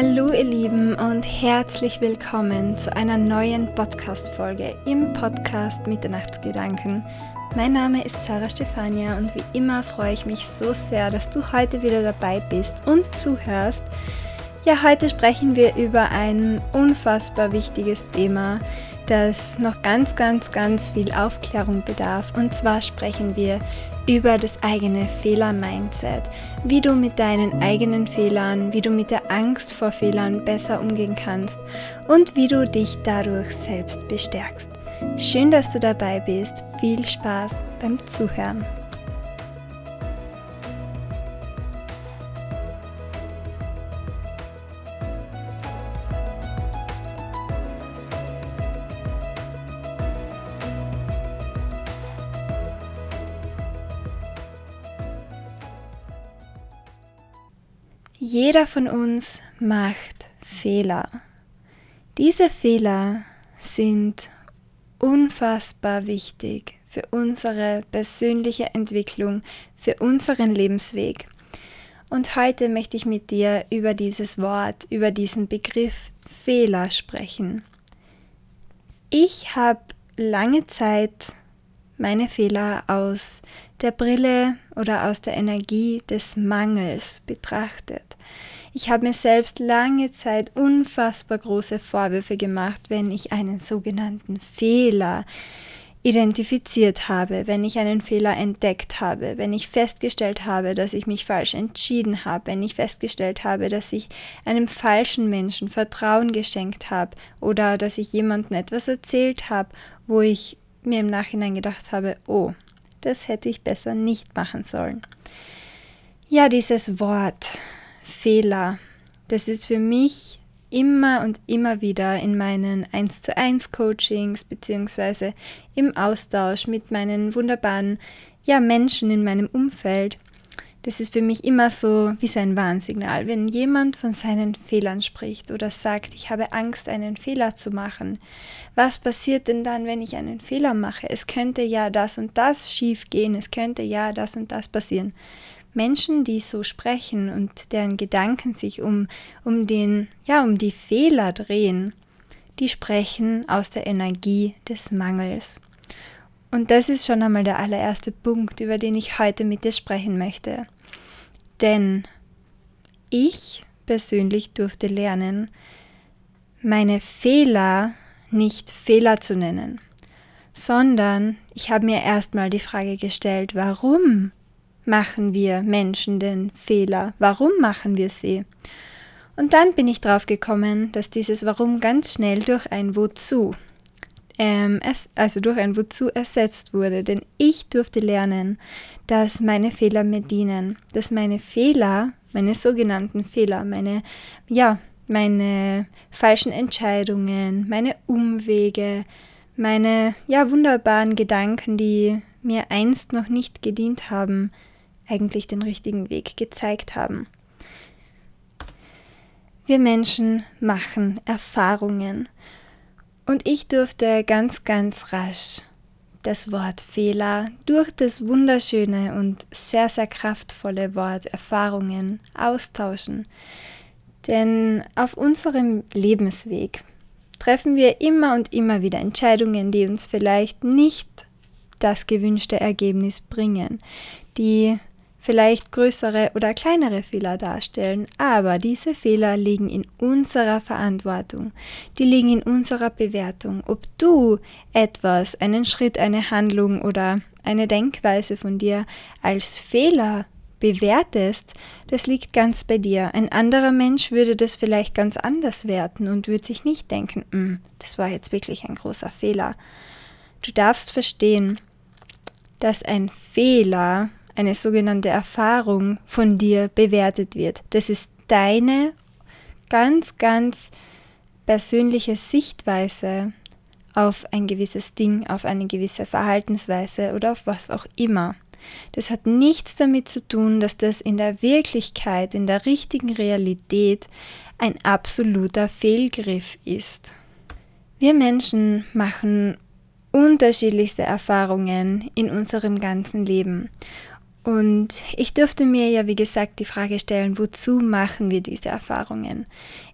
Hallo ihr Lieben und herzlich willkommen zu einer neuen Podcast-Folge im Podcast Mitternachtsgedanken. Mein Name ist Sarah Stefania und wie immer freue ich mich so sehr, dass du heute wieder dabei bist und zuhörst. Ja, heute sprechen wir über ein unfassbar wichtiges Thema, das noch ganz, ganz, ganz viel Aufklärung bedarf. Und zwar sprechen wir über das eigene Fehler-Mindset, wie du mit deinen eigenen Fehlern, wie du mit der Angst vor Fehlern besser umgehen kannst und wie du dich dadurch selbst bestärkst. Schön, dass du dabei bist. Viel Spaß beim Zuhören. Jeder von uns macht Fehler. Diese Fehler sind unfassbar wichtig für unsere persönliche Entwicklung, für unseren Lebensweg. Und heute möchte ich mit dir über dieses Wort, über diesen Begriff Fehler sprechen. Ich habe lange Zeit meine Fehler aus der Brille oder aus der Energie des Mangels betrachtet. Ich habe mir selbst lange Zeit unfassbar große Vorwürfe gemacht, wenn ich einen sogenannten Fehler identifiziert habe, wenn ich einen Fehler entdeckt habe, wenn ich festgestellt habe, dass ich mich falsch entschieden habe, wenn ich festgestellt habe, dass ich einem falschen Menschen Vertrauen geschenkt habe oder dass ich jemandem etwas erzählt habe, wo ich mir im Nachhinein gedacht habe, oh, das hätte ich besser nicht machen sollen. Ja, dieses Wort Fehler, das ist für mich immer und immer wieder in meinen 1 zu 1 Coachings beziehungsweise im Austausch mit meinen wunderbaren ja, Menschen in meinem Umfeld das ist für mich immer so wie sein Warnsignal. Wenn jemand von seinen Fehlern spricht oder sagt, ich habe Angst, einen Fehler zu machen, was passiert denn dann, wenn ich einen Fehler mache? Es könnte ja das und das schief gehen, es könnte ja das und das passieren. Menschen, die so sprechen und deren Gedanken sich um, um den, ja, um die Fehler drehen, die sprechen aus der Energie des Mangels. Und das ist schon einmal der allererste Punkt, über den ich heute mit dir sprechen möchte. Denn ich persönlich durfte lernen, meine Fehler nicht Fehler zu nennen, sondern ich habe mir erstmal die Frage gestellt, warum machen wir Menschen denn Fehler? Warum machen wir sie? Und dann bin ich drauf gekommen, dass dieses Warum ganz schnell durch ein Wozu ähm, es, also durch ein Wozu ersetzt wurde. Denn ich durfte lernen, dass meine Fehler mir dienen, dass meine Fehler, meine sogenannten Fehler, meine, ja, meine falschen Entscheidungen, meine Umwege, meine, ja, wunderbaren Gedanken, die mir einst noch nicht gedient haben, eigentlich den richtigen Weg gezeigt haben. Wir Menschen machen Erfahrungen und ich durfte ganz, ganz rasch das Wort Fehler durch das wunderschöne und sehr, sehr kraftvolle Wort Erfahrungen austauschen. Denn auf unserem Lebensweg treffen wir immer und immer wieder Entscheidungen, die uns vielleicht nicht das gewünschte Ergebnis bringen, die vielleicht größere oder kleinere Fehler darstellen, aber diese Fehler liegen in unserer Verantwortung, die liegen in unserer Bewertung. Ob du etwas, einen Schritt, eine Handlung oder eine Denkweise von dir als Fehler bewertest, das liegt ganz bei dir. Ein anderer Mensch würde das vielleicht ganz anders werten und würde sich nicht denken, hm, das war jetzt wirklich ein großer Fehler. Du darfst verstehen, dass ein Fehler eine sogenannte Erfahrung von dir bewertet wird. Das ist deine ganz, ganz persönliche Sichtweise auf ein gewisses Ding, auf eine gewisse Verhaltensweise oder auf was auch immer. Das hat nichts damit zu tun, dass das in der Wirklichkeit, in der richtigen Realität ein absoluter Fehlgriff ist. Wir Menschen machen unterschiedlichste Erfahrungen in unserem ganzen Leben Und ich durfte mir ja, wie gesagt, die Frage stellen, wozu machen wir diese Erfahrungen?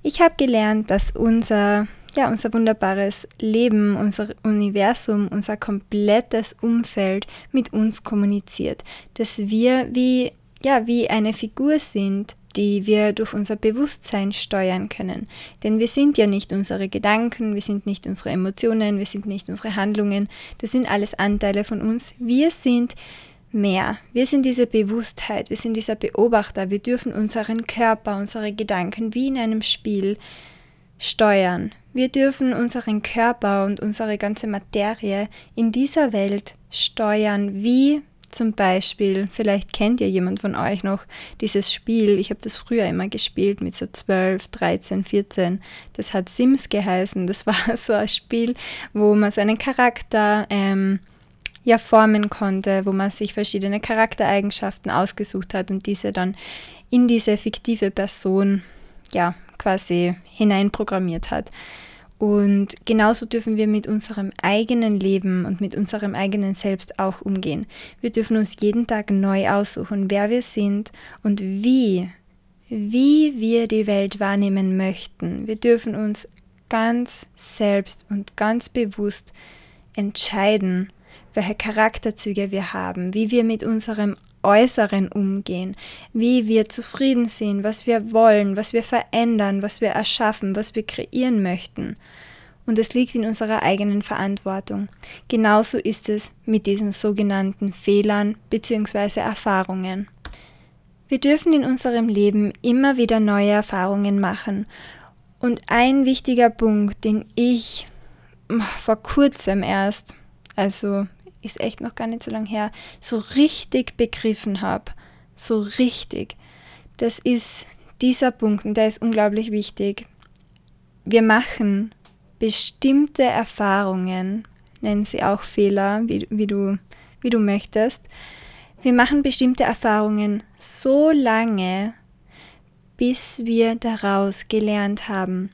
Ich habe gelernt, dass unser, ja, unser wunderbares Leben, unser Universum, unser komplettes Umfeld mit uns kommuniziert. Dass wir wie, ja, wie eine Figur sind, die wir durch unser Bewusstsein steuern können. Denn wir sind ja nicht unsere Gedanken, wir sind nicht unsere Emotionen, wir sind nicht unsere Handlungen, das sind alles Anteile von uns. Wir sind mehr. Wir sind diese Bewusstheit, wir sind dieser Beobachter, wir dürfen unseren Körper, unsere Gedanken wie in einem Spiel steuern. Wir dürfen unseren Körper und unsere ganze Materie in dieser Welt steuern, wie zum Beispiel, vielleicht kennt ja jemand von euch noch dieses Spiel, ich habe das früher immer gespielt mit so 12, 13, 14, das hat Sims geheißen, das war so ein Spiel, wo man so einen Charakter ähm, ja formen konnte, wo man sich verschiedene Charaktereigenschaften ausgesucht hat und diese dann in diese fiktive Person ja quasi hineinprogrammiert hat. Und genauso dürfen wir mit unserem eigenen Leben und mit unserem eigenen Selbst auch umgehen. Wir dürfen uns jeden Tag neu aussuchen, wer wir sind und wie, wie wir die Welt wahrnehmen möchten. Wir dürfen uns ganz selbst und ganz bewusst entscheiden, welche Charakterzüge wir haben, wie wir mit unserem Äußeren umgehen, wie wir zufrieden sind, was wir wollen, was wir verändern, was wir erschaffen, was wir kreieren möchten. Und es liegt in unserer eigenen Verantwortung. Genauso ist es mit diesen sogenannten Fehlern bzw. Erfahrungen. Wir dürfen in unserem Leben immer wieder neue Erfahrungen machen. Und ein wichtiger Punkt, den ich vor kurzem erst, also ist echt noch gar nicht so lange her, so richtig begriffen habe, so richtig, das ist dieser Punkt und der ist unglaublich wichtig. Wir machen bestimmte Erfahrungen, nennen sie auch Fehler, wie, wie, du, wie du möchtest. Wir machen bestimmte Erfahrungen so lange, bis wir daraus gelernt haben.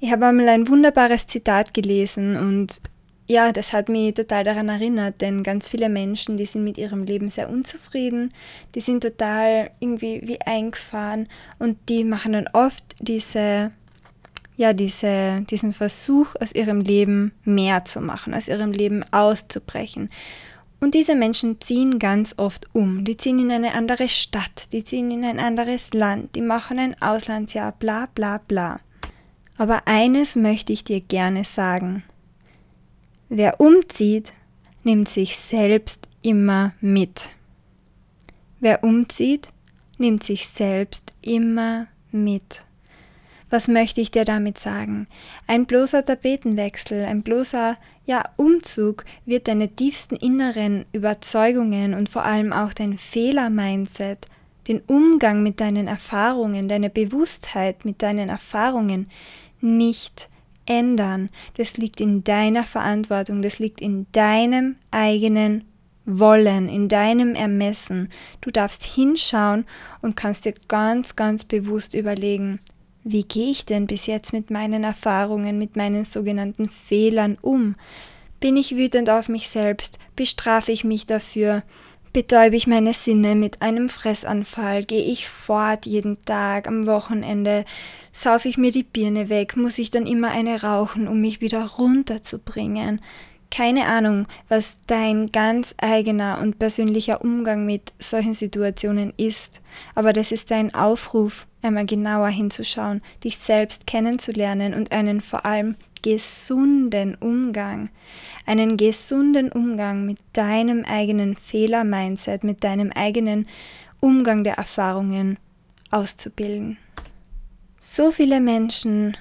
Ich habe einmal ein wunderbares Zitat gelesen und ja, das hat mich total daran erinnert, denn ganz viele Menschen, die sind mit ihrem Leben sehr unzufrieden, die sind total irgendwie wie eingefahren und die machen dann oft diese, ja, diese, diesen Versuch, aus ihrem Leben mehr zu machen, aus ihrem Leben auszubrechen. Und diese Menschen ziehen ganz oft um. Die ziehen in eine andere Stadt, die ziehen in ein anderes Land, die machen ein Auslandsjahr, bla bla bla. Aber eines möchte ich dir gerne sagen. Wer umzieht, nimmt sich selbst immer mit. Wer umzieht, nimmt sich selbst immer mit. Was möchte ich dir damit sagen? Ein bloßer Tapetenwechsel, ein bloßer ja, Umzug wird deine tiefsten inneren Überzeugungen und vor allem auch dein Fehler-Mindset, den Umgang mit deinen Erfahrungen, deine Bewusstheit mit deinen Erfahrungen nicht ändern. Das liegt in deiner Verantwortung, das liegt in deinem eigenen Wollen, in deinem Ermessen. Du darfst hinschauen und kannst dir ganz, ganz bewusst überlegen, wie gehe ich denn bis jetzt mit meinen Erfahrungen, mit meinen sogenannten Fehlern um? Bin ich wütend auf mich selbst? Bestrafe ich mich dafür? Betäube ich meine Sinne mit einem Fressanfall? Gehe ich fort jeden Tag am Wochenende? Saufe ich mir die Birne weg? Muss ich dann immer eine rauchen, um mich wieder runterzubringen? Keine Ahnung, was dein ganz eigener und persönlicher Umgang mit solchen Situationen ist, aber das ist dein Aufruf, einmal genauer hinzuschauen, dich selbst kennenzulernen und einen vor allem gesunden Umgang, einen gesunden Umgang mit deinem eigenen Fehler-Mindset, mit deinem eigenen Umgang der Erfahrungen auszubilden. So viele Menschen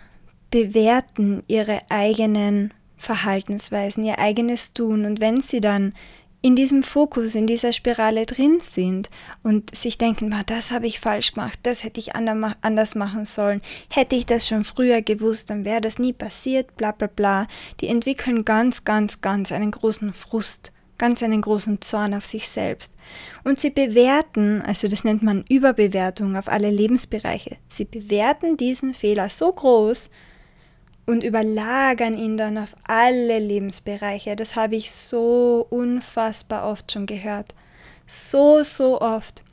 bewerten ihre eigenen Verhaltensweisen, ihr eigenes Tun und wenn sie dann in diesem Fokus, in dieser Spirale drin sind und sich denken, das habe ich falsch gemacht, das hätte ich anders machen sollen, hätte ich das schon früher gewusst, dann wäre das nie passiert, bla bla bla, die entwickeln ganz, ganz, ganz einen großen Frust, ganz einen großen Zorn auf sich selbst. Und sie bewerten, also das nennt man Überbewertung auf alle Lebensbereiche, sie bewerten diesen Fehler so groß, und überlagern ihn dann auf alle Lebensbereiche. Das habe ich so unfassbar oft schon gehört. So, so oft.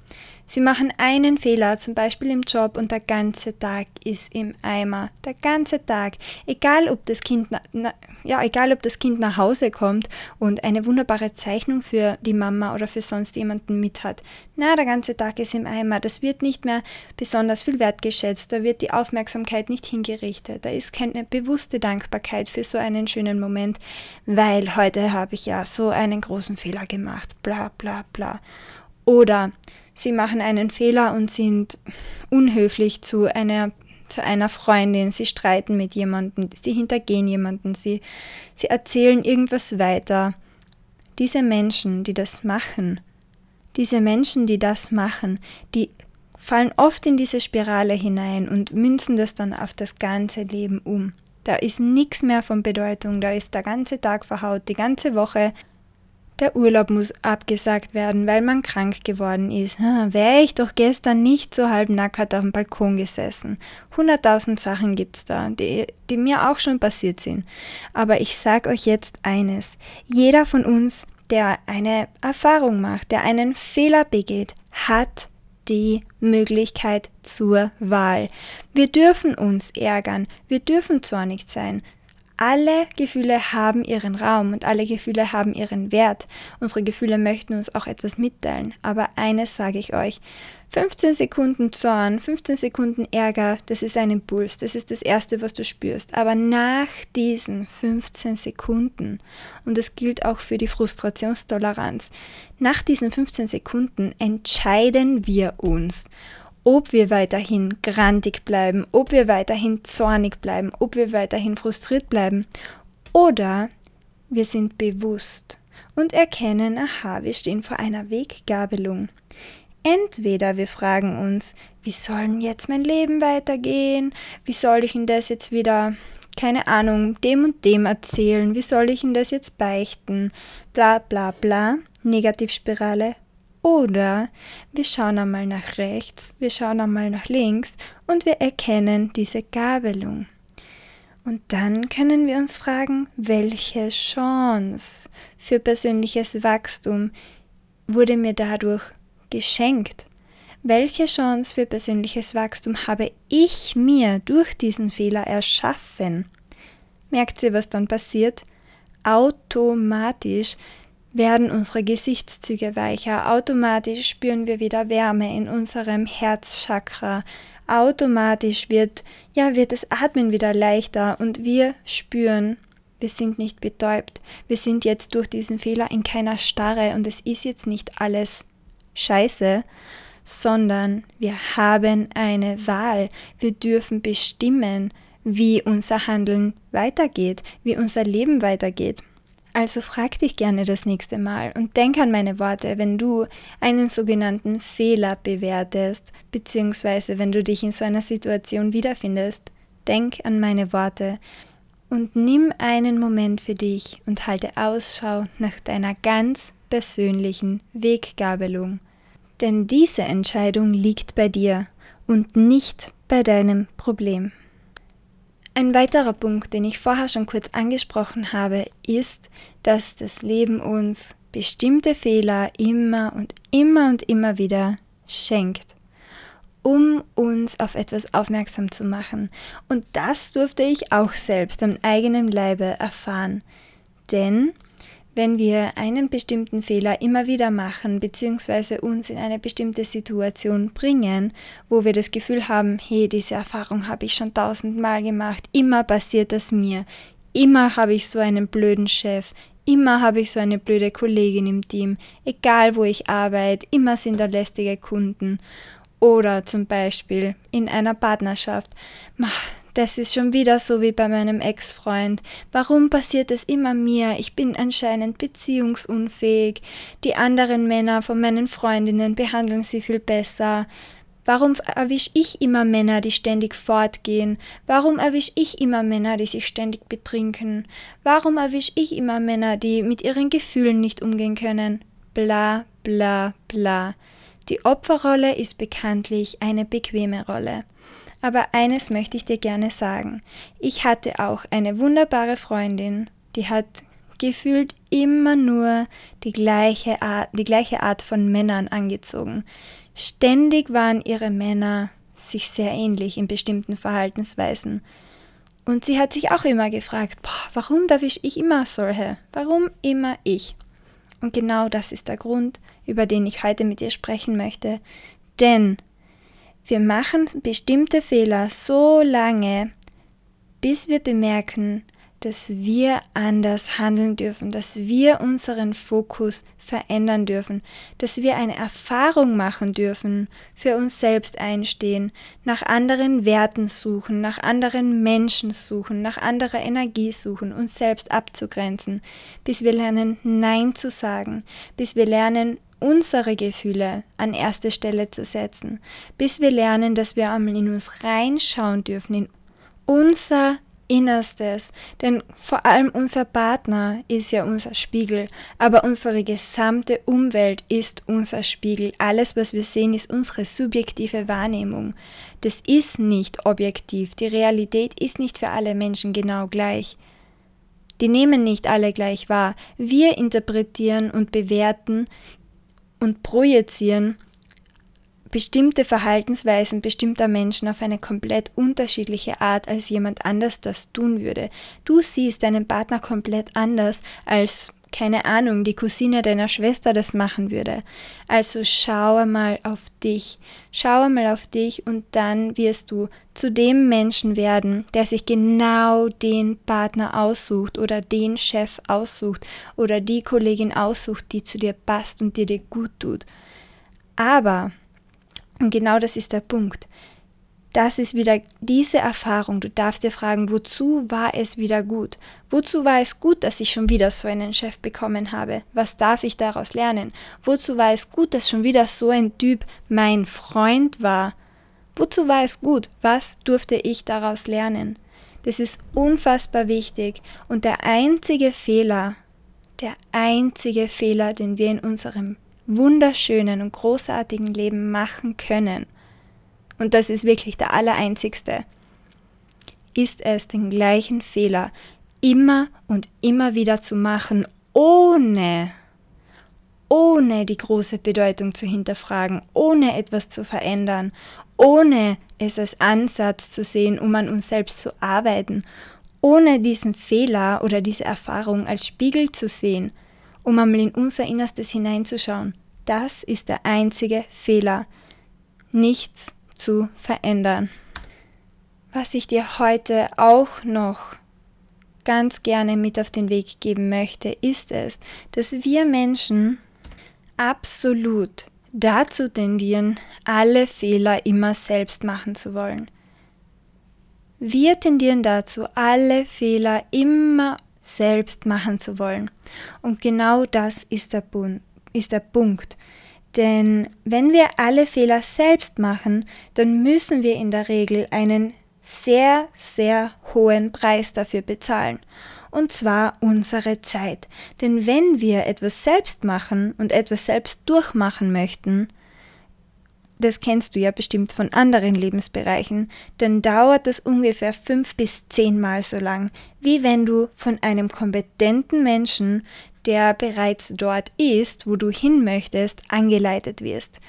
Sie machen einen Fehler, zum Beispiel im Job, und der ganze Tag ist im Eimer. Der ganze Tag. Egal ob das Kind, na, ja, egal ob das Kind nach Hause kommt und eine wunderbare Zeichnung für die Mama oder für sonst jemanden mit hat. Na, der ganze Tag ist im Eimer. Das wird nicht mehr besonders viel wertgeschätzt. Da wird die Aufmerksamkeit nicht hingerichtet. Da ist keine bewusste Dankbarkeit für so einen schönen Moment, weil heute habe ich ja so einen großen Fehler gemacht. Bla, bla, bla. Oder sie machen einen Fehler und sind unhöflich zu einer, zu einer Freundin, sie streiten mit jemandem, sie hintergehen jemanden, sie, sie erzählen irgendwas weiter. Diese Menschen, die das machen, diese Menschen, die das machen, die fallen oft in diese Spirale hinein und münzen das dann auf das ganze Leben um. Da ist nichts mehr von Bedeutung, da ist der ganze Tag verhaut, die ganze Woche der Urlaub muss abgesagt werden, weil man krank geworden ist. Hm, Wäre ich doch gestern nicht so halbnackert auf dem Balkon gesessen. Hunderttausend Sachen gibt's da, die, die mir auch schon passiert sind. Aber ich sag euch jetzt eines. Jeder von uns, der eine Erfahrung macht, der einen Fehler begeht, hat die Möglichkeit zur Wahl. Wir dürfen uns ärgern, wir dürfen zornig sein, alle Gefühle haben ihren Raum und alle Gefühle haben ihren Wert. Unsere Gefühle möchten uns auch etwas mitteilen. Aber eines sage ich euch. 15 Sekunden Zorn, 15 Sekunden Ärger, das ist ein Impuls, das ist das Erste, was du spürst. Aber nach diesen 15 Sekunden, und das gilt auch für die Frustrationstoleranz, nach diesen 15 Sekunden entscheiden wir uns ob wir weiterhin grantig bleiben, ob wir weiterhin zornig bleiben, ob wir weiterhin frustriert bleiben oder wir sind bewusst und erkennen, aha, wir stehen vor einer Weggabelung. Entweder wir fragen uns, wie soll denn jetzt mein Leben weitergehen? Wie soll ich denn das jetzt wieder, keine Ahnung, dem und dem erzählen? Wie soll ich denn das jetzt beichten? Bla bla bla. Negativspirale oder wir schauen einmal nach rechts, wir schauen einmal nach links und wir erkennen diese Gabelung. Und dann können wir uns fragen, welche Chance für persönliches Wachstum wurde mir dadurch geschenkt? Welche Chance für persönliches Wachstum habe ich mir durch diesen Fehler erschaffen? Merkt ihr, was dann passiert? Automatisch werden unsere Gesichtszüge weicher, automatisch spüren wir wieder Wärme in unserem Herzchakra, automatisch wird, ja, wird das Atmen wieder leichter und wir spüren, wir sind nicht betäubt, wir sind jetzt durch diesen Fehler in keiner Starre und es ist jetzt nicht alles scheiße, sondern wir haben eine Wahl, wir dürfen bestimmen, wie unser Handeln weitergeht, wie unser Leben weitergeht. Also frag dich gerne das nächste Mal und denk an meine Worte, wenn du einen sogenannten Fehler bewertest, beziehungsweise wenn du dich in so einer Situation wiederfindest. Denk an meine Worte und nimm einen Moment für dich und halte Ausschau nach deiner ganz persönlichen Weggabelung. Denn diese Entscheidung liegt bei dir und nicht bei deinem Problem. Ein weiterer Punkt, den ich vorher schon kurz angesprochen habe, ist, dass das Leben uns bestimmte Fehler immer und immer und immer wieder schenkt, um uns auf etwas aufmerksam zu machen. Und das durfte ich auch selbst am eigenen Leibe erfahren. Denn wenn wir einen bestimmten Fehler immer wieder machen, beziehungsweise uns in eine bestimmte Situation bringen, wo wir das Gefühl haben, hey, diese Erfahrung habe ich schon tausendmal gemacht, immer passiert das mir, immer habe ich so einen blöden Chef, immer habe ich so eine blöde Kollegin im Team, egal wo ich arbeite, immer sind da lästige Kunden. Oder zum Beispiel in einer Partnerschaft, das ist schon wieder so wie bei meinem Ex-Freund. Warum passiert es immer mir? Ich bin anscheinend beziehungsunfähig. Die anderen Männer von meinen Freundinnen behandeln sie viel besser. Warum erwische ich immer Männer, die ständig fortgehen? Warum erwische ich immer Männer, die sich ständig betrinken? Warum erwische ich immer Männer, die mit ihren Gefühlen nicht umgehen können? Bla bla bla. Die Opferrolle ist bekanntlich eine bequeme Rolle. Aber eines möchte ich dir gerne sagen. Ich hatte auch eine wunderbare Freundin, die hat gefühlt immer nur die gleiche Art, die gleiche Art von Männern angezogen. Ständig waren ihre Männer sich sehr ähnlich in bestimmten Verhaltensweisen. Und sie hat sich auch immer gefragt, boah, warum darf ich immer solche? Warum immer ich? Und genau das ist der Grund, über den ich heute mit dir sprechen möchte. Denn wir machen bestimmte Fehler so lange, bis wir bemerken, dass wir anders handeln dürfen, dass wir unseren Fokus verändern dürfen, dass wir eine Erfahrung machen dürfen, für uns selbst einstehen, nach anderen Werten suchen, nach anderen Menschen suchen, nach anderer Energie suchen, uns selbst abzugrenzen, bis wir lernen Nein zu sagen, bis wir lernen unsere Gefühle an erste Stelle zu setzen, bis wir lernen, dass wir einmal in uns reinschauen dürfen, in unser Innerstes, denn vor allem unser Partner ist ja unser Spiegel, aber unsere gesamte Umwelt ist unser Spiegel. Alles, was wir sehen, ist unsere subjektive Wahrnehmung. Das ist nicht objektiv. Die Realität ist nicht für alle Menschen genau gleich. Die nehmen nicht alle gleich wahr. Wir interpretieren und bewerten und projizieren bestimmte Verhaltensweisen bestimmter Menschen auf eine komplett unterschiedliche Art, als jemand anders das tun würde. Du siehst deinen Partner komplett anders, als keine Ahnung, die Cousine deiner Schwester das machen würde. Also schaue mal auf dich, schaue mal auf dich und dann wirst du zu dem Menschen werden, der sich genau den Partner aussucht oder den Chef aussucht oder die Kollegin aussucht, die zu dir passt und die dir gut tut. Aber und genau das ist der Punkt. Das ist wieder diese Erfahrung. Du darfst dir fragen, wozu war es wieder gut? Wozu war es gut, dass ich schon wieder so einen Chef bekommen habe? Was darf ich daraus lernen? Wozu war es gut, dass schon wieder so ein Typ mein Freund war? Wozu war es gut? Was durfte ich daraus lernen? Das ist unfassbar wichtig und der einzige Fehler, der einzige Fehler, den wir in unserem wunderschönen und großartigen Leben machen können, und das ist wirklich der allereinzigste, ist es, den gleichen Fehler immer und immer wieder zu machen, ohne, ohne die große Bedeutung zu hinterfragen, ohne etwas zu verändern, ohne es als Ansatz zu sehen, um an uns selbst zu arbeiten, ohne diesen Fehler oder diese Erfahrung als Spiegel zu sehen, um einmal in unser Innerstes hineinzuschauen. Das ist der einzige Fehler. Nichts zu verändern. Was ich dir heute auch noch ganz gerne mit auf den Weg geben möchte, ist es, dass wir Menschen absolut dazu tendieren, alle Fehler immer selbst machen zu wollen. Wir tendieren dazu, alle Fehler immer selbst machen zu wollen. Und genau das ist der, Bund, ist der Punkt. Denn wenn wir alle Fehler selbst machen, dann müssen wir in der Regel einen sehr, sehr hohen Preis dafür bezahlen. Und zwar unsere Zeit. Denn wenn wir etwas selbst machen und etwas selbst durchmachen möchten, das kennst du ja bestimmt von anderen Lebensbereichen, dann dauert das ungefähr fünf bis zehnmal so lang, wie wenn du von einem kompetenten Menschen, der bereits dort ist, wo du hin möchtest, angeleitet wirst.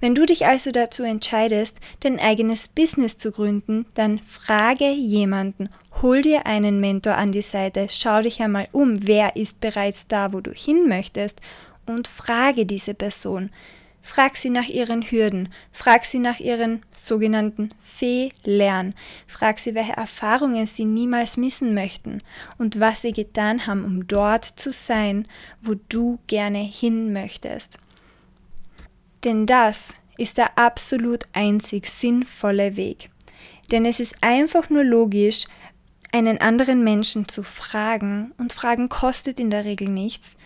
Wenn du dich also dazu entscheidest, dein eigenes Business zu gründen, dann frage jemanden, hol dir einen Mentor an die Seite, schau dich einmal um, wer ist bereits da, wo du hin möchtest und frage diese Person. Frag sie nach ihren Hürden, frag sie nach ihren sogenannten Fehlern, frag sie, welche Erfahrungen sie niemals missen möchten und was sie getan haben, um dort zu sein, wo du gerne hin möchtest. Denn das ist der absolut einzig sinnvolle Weg. Denn es ist einfach nur logisch, einen anderen Menschen zu fragen, und Fragen kostet in der Regel nichts,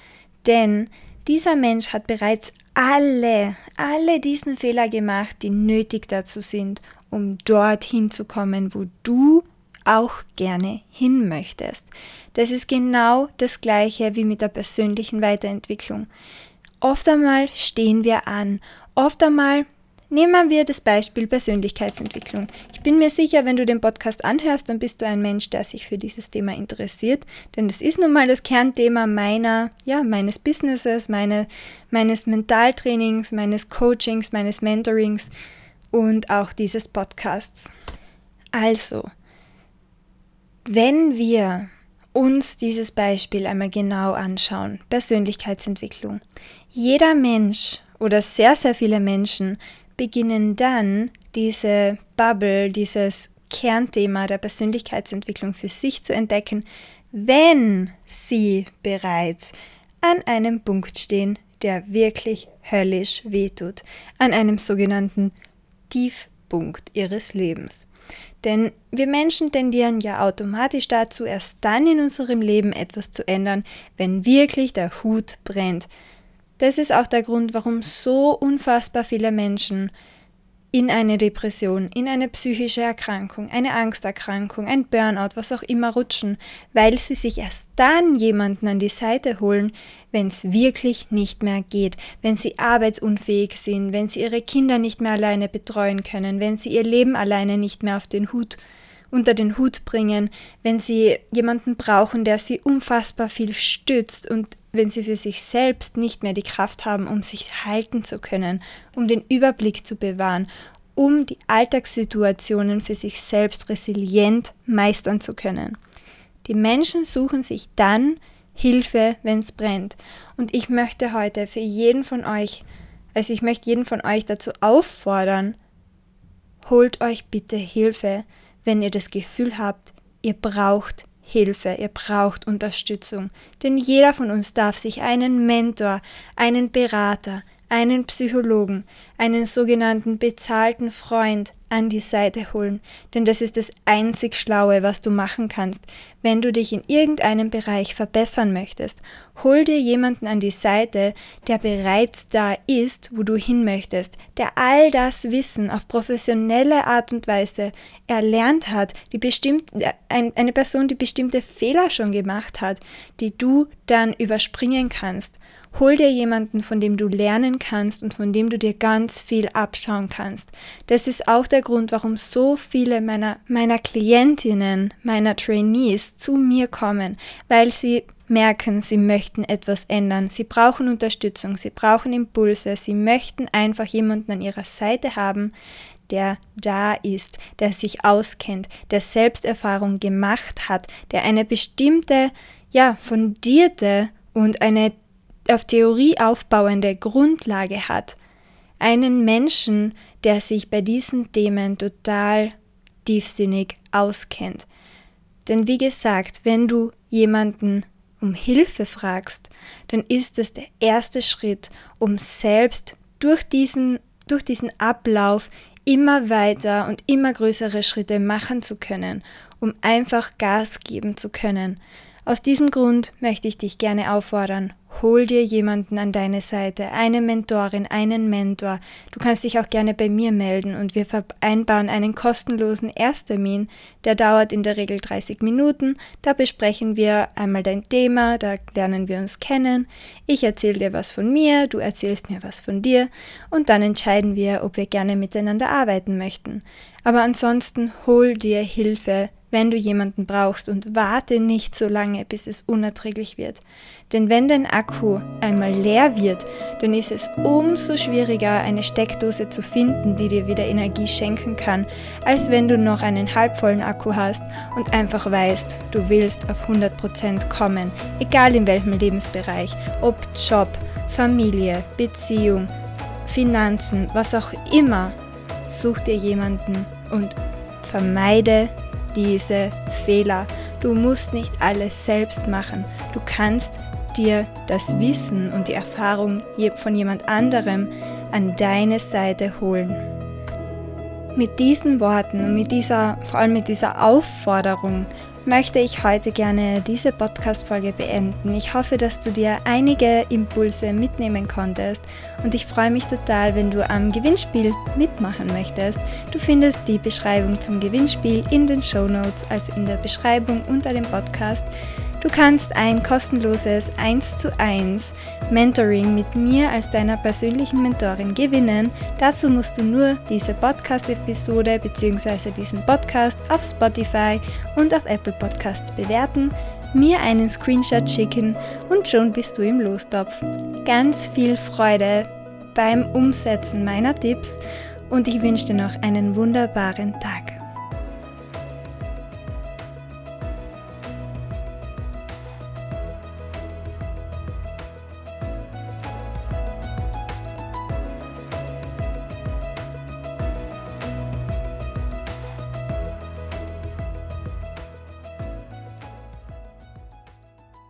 denn dieser Mensch hat bereits alle, alle diesen Fehler gemacht, die nötig dazu sind, um dorthin zu kommen, wo du auch gerne hin möchtest. Das ist genau das gleiche wie mit der persönlichen Weiterentwicklung. Oft einmal stehen wir an, oft einmal Nehmen wir das Beispiel Persönlichkeitsentwicklung. Ich bin mir sicher, wenn du den Podcast anhörst, dann bist du ein Mensch, der sich für dieses Thema interessiert, denn das ist nun mal das Kernthema meiner, ja, meines Businesses, meine, meines Mentaltrainings, meines Coachings, meines Mentorings und auch dieses Podcasts. Also, wenn wir uns dieses Beispiel einmal genau anschauen, Persönlichkeitsentwicklung. Jeder Mensch oder sehr, sehr viele Menschen beginnen dann diese Bubble, dieses Kernthema der Persönlichkeitsentwicklung für sich zu entdecken, wenn sie bereits an einem Punkt stehen, der wirklich höllisch wehtut, an einem sogenannten Tiefpunkt ihres Lebens. Denn wir Menschen tendieren ja automatisch dazu, erst dann in unserem Leben etwas zu ändern, wenn wirklich der Hut brennt, das ist auch der Grund, warum so unfassbar viele Menschen in eine Depression, in eine psychische Erkrankung, eine Angsterkrankung, ein Burnout, was auch immer rutschen, weil sie sich erst dann jemanden an die Seite holen, wenn es wirklich nicht mehr geht, wenn sie arbeitsunfähig sind, wenn sie ihre Kinder nicht mehr alleine betreuen können, wenn sie ihr Leben alleine nicht mehr auf den Hut unter den Hut bringen, wenn sie jemanden brauchen, der sie unfassbar viel stützt und wenn sie für sich selbst nicht mehr die Kraft haben, um sich halten zu können, um den Überblick zu bewahren, um die Alltagssituationen für sich selbst resilient meistern zu können. Die Menschen suchen sich dann Hilfe, wenn es brennt. Und ich möchte heute für jeden von euch, also ich möchte jeden von euch dazu auffordern, holt euch bitte Hilfe, wenn ihr das Gefühl habt, ihr braucht Hilfe, ihr braucht Unterstützung. Denn jeder von uns darf sich einen Mentor, einen Berater, einen Psychologen, einen sogenannten bezahlten Freund an die Seite holen, denn das ist das einzig Schlaue, was du machen kannst, wenn du dich in irgendeinem Bereich verbessern möchtest. Hol dir jemanden an die Seite, der bereits da ist, wo du hin möchtest, der all das Wissen auf professionelle Art und Weise erlernt hat, die bestimmt, eine Person, die bestimmte Fehler schon gemacht hat, die du dann überspringen kannst Hol dir jemanden, von dem du lernen kannst und von dem du dir ganz viel abschauen kannst. Das ist auch der Grund, warum so viele meiner, meiner Klientinnen, meiner Trainees zu mir kommen, weil sie merken, sie möchten etwas ändern, sie brauchen Unterstützung, sie brauchen Impulse, sie möchten einfach jemanden an ihrer Seite haben, der da ist, der sich auskennt, der Selbsterfahrung gemacht hat, der eine bestimmte, ja, fundierte und eine auf Theorie aufbauende Grundlage hat. Einen Menschen, der sich bei diesen Themen total tiefsinnig auskennt. Denn wie gesagt, wenn du jemanden um Hilfe fragst, dann ist es der erste Schritt, um selbst durch diesen, durch diesen Ablauf immer weiter und immer größere Schritte machen zu können, um einfach Gas geben zu können. Aus diesem Grund möchte ich dich gerne auffordern, hol dir jemanden an deine Seite, eine Mentorin, einen Mentor. Du kannst dich auch gerne bei mir melden und wir vereinbaren einen kostenlosen Ersttermin. Der dauert in der Regel 30 Minuten. Da besprechen wir einmal dein Thema, da lernen wir uns kennen. Ich erzähle dir was von mir, du erzählst mir was von dir und dann entscheiden wir, ob wir gerne miteinander arbeiten möchten. Aber ansonsten hol dir Hilfe wenn du jemanden brauchst und warte nicht so lange, bis es unerträglich wird. Denn wenn dein Akku einmal leer wird, dann ist es umso schwieriger, eine Steckdose zu finden, die dir wieder Energie schenken kann, als wenn du noch einen halbvollen Akku hast und einfach weißt, du willst auf 100% kommen, egal in welchem Lebensbereich, ob Job, Familie, Beziehung, Finanzen, was auch immer, such dir jemanden und vermeide diese Fehler. Du musst nicht alles selbst machen. Du kannst dir das Wissen und die Erfahrung von jemand anderem an deine Seite holen. Mit diesen Worten und mit dieser, vor allem mit dieser Aufforderung möchte ich heute gerne diese Podcast-Folge beenden. Ich hoffe, dass du dir einige Impulse mitnehmen konntest und ich freue mich total, wenn du am Gewinnspiel mitmachen möchtest. Du findest die Beschreibung zum Gewinnspiel in den Show Notes, also in der Beschreibung unter dem Podcast. Du kannst ein kostenloses 1 zu 1 Mentoring mit mir als deiner persönlichen Mentorin gewinnen. Dazu musst du nur diese Podcast-Episode bzw. diesen Podcast auf Spotify und auf Apple Podcasts bewerten, mir einen Screenshot schicken und schon bist du im Lostopf. Ganz viel Freude beim Umsetzen meiner Tipps und ich wünsche dir noch einen wunderbaren Tag.